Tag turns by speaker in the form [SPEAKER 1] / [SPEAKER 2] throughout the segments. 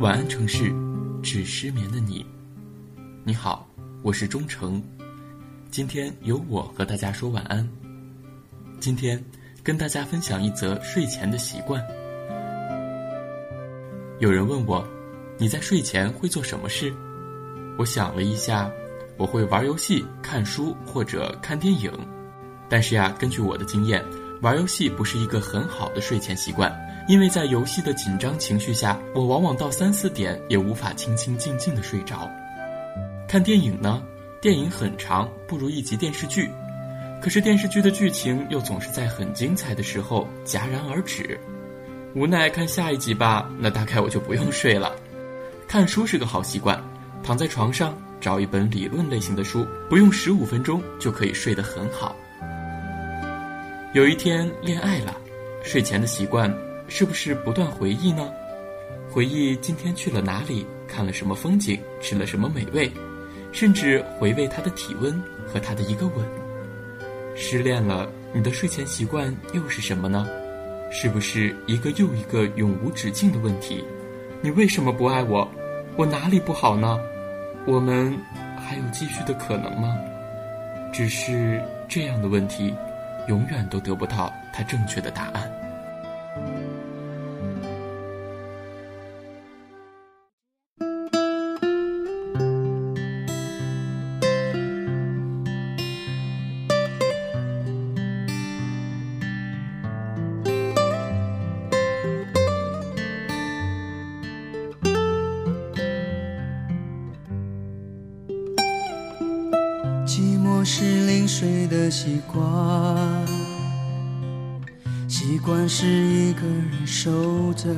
[SPEAKER 1] 晚安城市，致失眠的你。你好，我是钟诚，今天由我和大家说晚安。今天跟大家分享一则睡前的习惯。有人问我，你在睡前会做什么事？我想了一下，我会玩游戏、看书或者看电影。但是呀，根据我的经验，玩游戏不是一个很好的睡前习惯。因为在游戏的紧张情绪下，我往往到三四点也无法清清静静的睡着。看电影呢，电影很长，不如一集电视剧，可是电视剧的剧情又总是在很精彩的时候戛然而止，无奈看下一集吧，那大概我就不用睡了。看书是个好习惯，躺在床上找一本理论类型的书，不用十五分钟就可以睡得很好。有一天恋爱了，睡前的习惯。是不是不断回忆呢？回忆今天去了哪里，看了什么风景，吃了什么美味，甚至回味他的体温和他的一个吻。失恋了，你的睡前习惯又是什么呢？是不是一个又一个永无止境的问题？你为什么不爱我？我哪里不好呢？我们还有继续的可能吗？只是这样的问题，永远都得不到他正确的答案。
[SPEAKER 2] 是临睡的习惯，习惯是一个人守着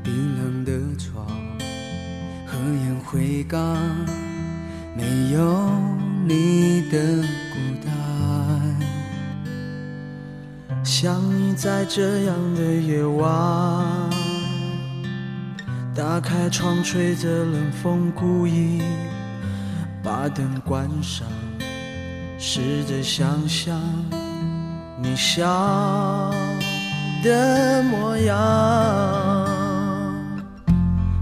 [SPEAKER 2] 冰冷的床，和烟灰缸，没有你的孤单。想你在这样的夜晚，打开窗，吹着冷风，故意。把灯关上，试着想象你笑的模样。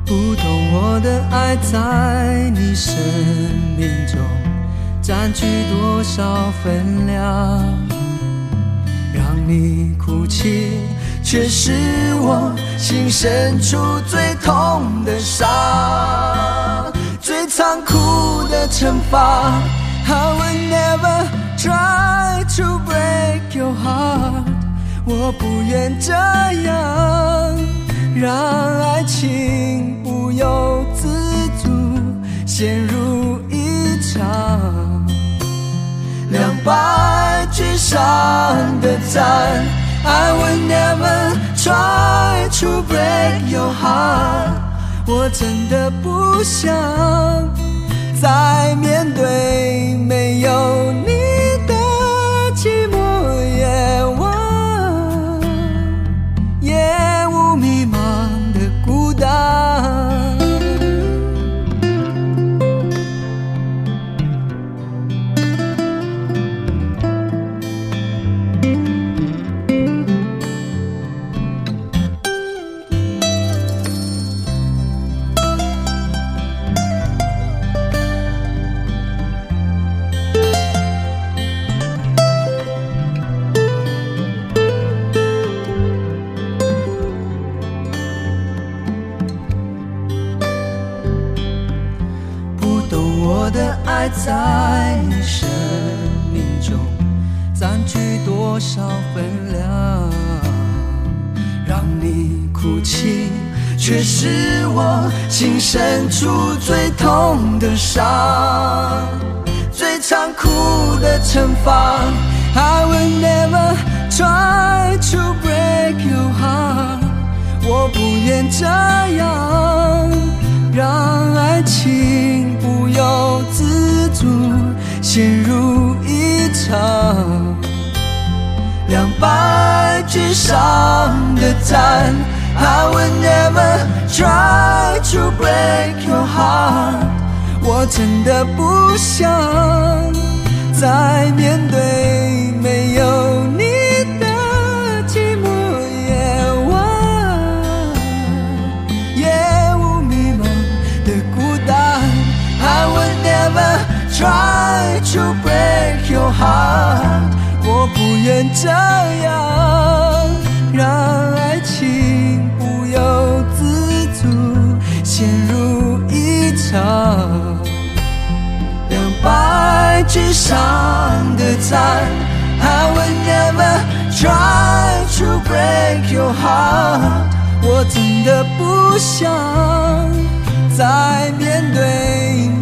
[SPEAKER 2] 不懂我的爱在你生命中占据多少分量，让你哭泣，却是我心深处最痛的伤。最残酷的惩罚好我不愿这样，让爱情不由自主陷入一场两败俱伤的战。I will never try to break your heart。我真的不想再面对没有你。我的爱在你生命中占据多少分量？让你哭泣，却是我心深处最痛的伤，最残酷的惩罚。I will never try to break your heart，我不愿这陷入一场两败俱伤的战。I will never try to break your heart。我真的不想再面对我不愿这样，让爱情不由自主陷入一场两败俱伤的战。I will never try to break your heart，我真的不想再面对你。